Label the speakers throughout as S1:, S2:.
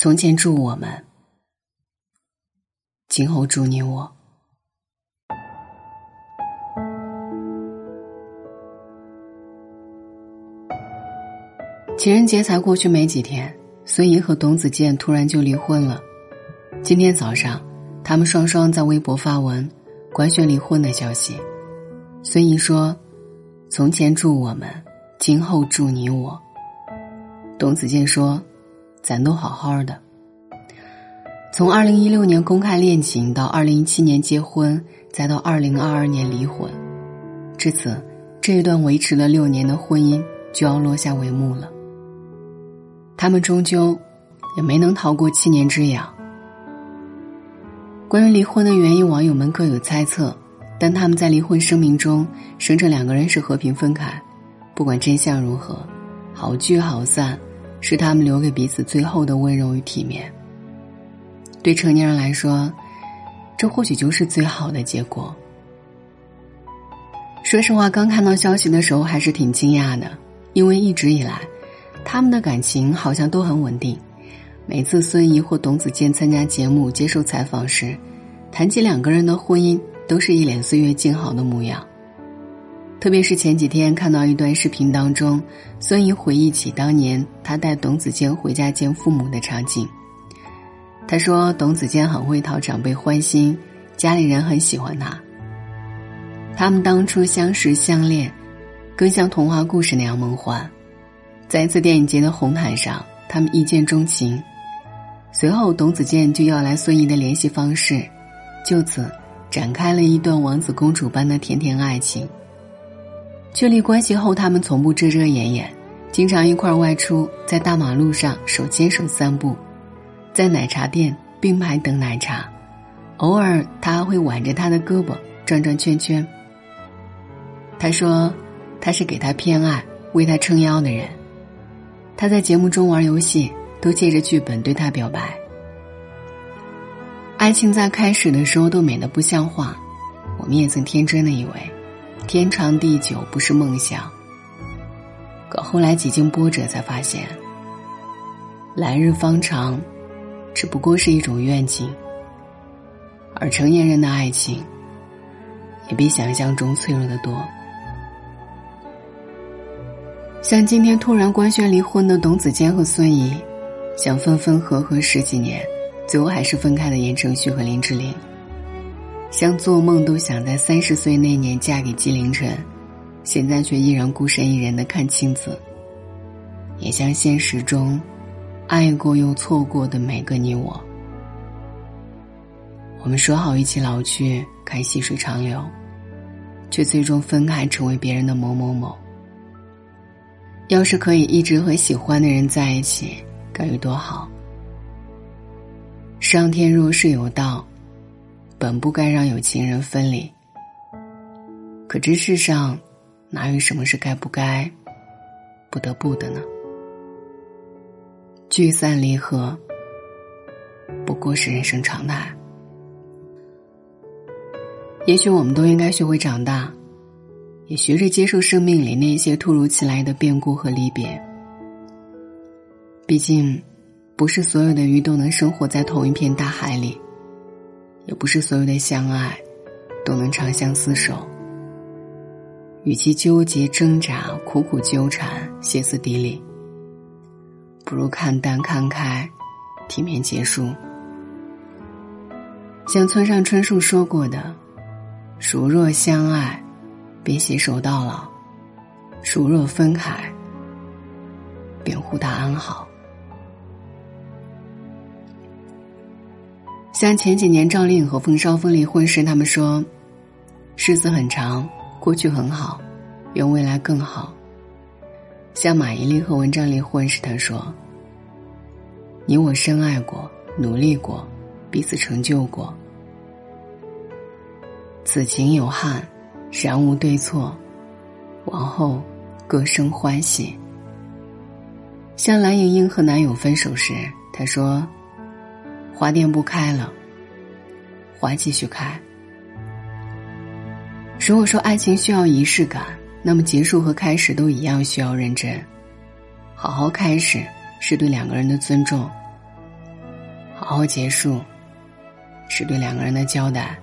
S1: 从前祝我们，今后祝你我。情人节才过去没几天，孙怡和董子健突然就离婚了。今天早上，他们双双在微博发文官宣离婚的消息。孙怡说：“从前祝我们，今后祝你我。”董子健说。咱都好好的。从二零一六年公开恋情到二零一七年结婚，再到二零二二年离婚，至此，这一段维持了六年的婚姻就要落下帷幕了。他们终究也没能逃过七年之痒。关于离婚的原因，网友们各有猜测，但他们在离婚声明中声称两个人是和平分开，不管真相如何，好聚好散。是他们留给彼此最后的温柔与体面。对成年人来说，这或许就是最好的结果。说实话，刚看到消息的时候还是挺惊讶的，因为一直以来，他们的感情好像都很稳定。每次孙怡或董子健参加节目接受采访时，谈起两个人的婚姻，都是一脸岁月静好的模样。特别是前几天看到一段视频当中，孙怡回忆起当年她带董子健回家见父母的场景。她说：“董子健很会讨长辈欢心，家里人很喜欢他。他们当初相识相恋，更像童话故事那样梦幻。在一次电影节的红毯上，他们一见钟情。随后，董子健就要来孙怡的联系方式，就此展开了一段王子公主般的甜甜爱情。”确立关系后，他们从不遮遮掩掩，经常一块外出，在大马路上手牵手散步，在奶茶店并排等奶茶，偶尔他还会挽着他的胳膊转转圈圈。他说，他是给他偏爱、为他撑腰的人。他在节目中玩游戏，都借着剧本对他表白。爱情在开始的时候都美得不像话，我们也曾天真的以为。天长地久不是梦想，可后来几经波折，才发现来日方长，只不过是一种愿景。而成年人的爱情，也比想象中脆弱的多。像今天突然官宣离婚的董子健和孙怡，想分分合合十几年，最后还是分开的言承旭和林志玲。像做梦都想在三十岁那年嫁给纪凌尘，现在却依然孤身一人的看青子。也像现实中，爱过又错过的每个你我。我们说好一起老去，看细水长流，却最终分开，成为别人的某某某。要是可以一直和喜欢的人在一起，该有多好。上天若是有道。本不该让有情人分离，可这世上哪有什么是该不该、不得不的呢？聚散离合不过是人生常态。也许我们都应该学会长大，也学着接受生命里那些突如其来的变故和离别。毕竟，不是所有的鱼都能生活在同一片大海里。也不是所有的相爱，都能长相厮守。与其纠结挣扎、苦苦纠缠、歇斯底里，不如看淡看开，体面结束。像村上春树说过的：“孰若相爱，便携手到老；孰若分开，便互他安好。”像前几年赵丽颖和冯绍峰离婚时，他们说：“日子很长，过去很好，愿未来更好。”像马伊琍和文章离婚时，他说：“你我深爱过，努力过，彼此成就过，此情有憾，然无对错，往后各生欢喜。”像蓝盈莹和男友分手时，她说。花店不开了，花继续开。如果说爱情需要仪式感，那么结束和开始都一样需要认真。好好开始是对两个人的尊重，好好结束，是对两个人的交代。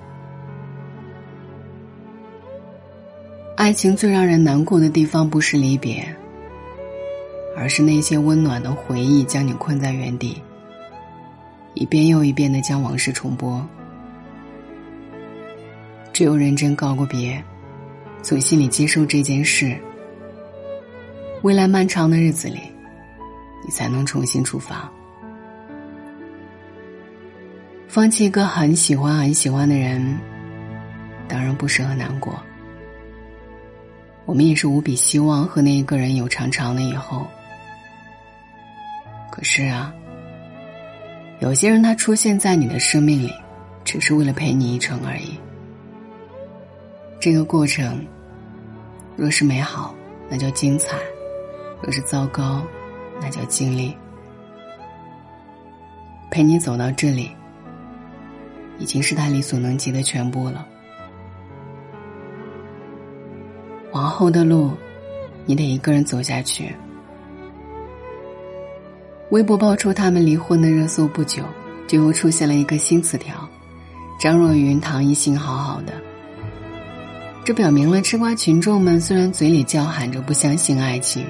S1: 爱情最让人难过的地方，不是离别，而是那些温暖的回忆将你困在原地，一遍又一遍的将往事重播。只有认真告过别，从心里接受这件事，未来漫长的日子里，你才能重新出发。放弃一个很喜欢很喜欢的人，当然不适合难过。我们也是无比希望和那一个人有长长的以后。可是啊，有些人他出现在你的生命里，只是为了陪你一程而已。这个过程，若是美好，那叫精彩；若是糟糕，那叫经历。陪你走到这里，已经是他力所能及的全部了。往后的路，你得一个人走下去。微博爆出他们离婚的热搜不久，就又出现了一个新词条：“张若昀、唐艺昕好好的。”这表明了吃瓜群众们虽然嘴里叫喊着不相信爱情，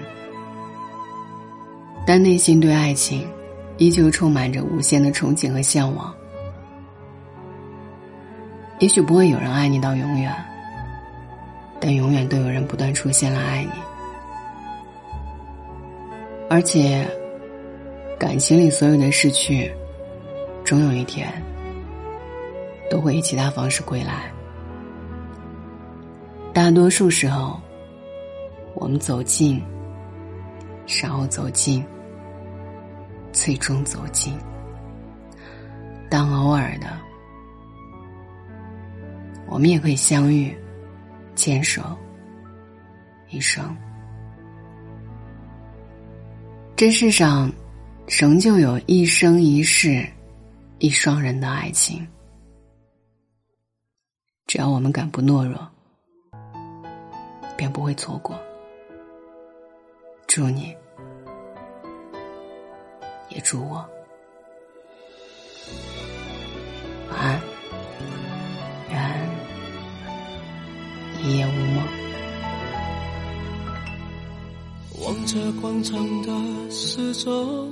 S1: 但内心对爱情依旧充满着无限的憧憬和向往。也许不会有人爱你到永远。但永远都有人不断出现来爱你，而且，感情里所有的失去，终有一天都会以其他方式归来。大多数时候，我们走近，然后走近，最终走近。但偶尔的，我们也可以相遇。牵手，一生。这世上，仍旧有一生一世、一双人的爱情。只要我们敢不懦弱，便不会错过。祝你，也祝我，晚安。一夜无梦。
S2: 望着广场的时钟，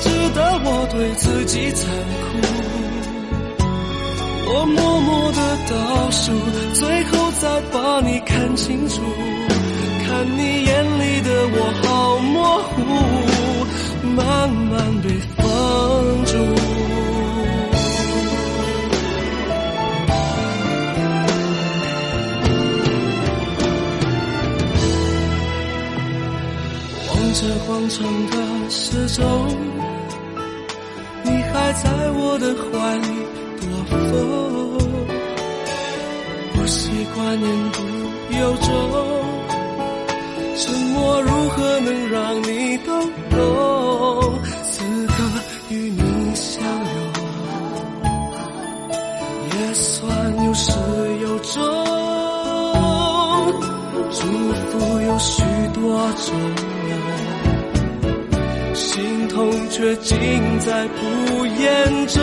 S2: 值得我对自己残酷。我默默的倒数，最后再把你看清楚，看你眼里的我好模糊，慢慢被不习惯言不由衷，沉默如何能让你懂懂？此刻与你相拥，也算有始有终，祝福有许多种。心痛却尽在不言中，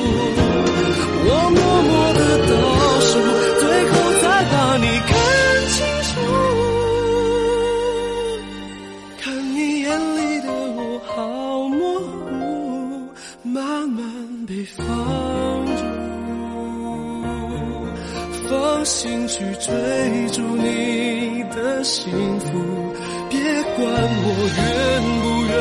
S2: 别管我愿不愿，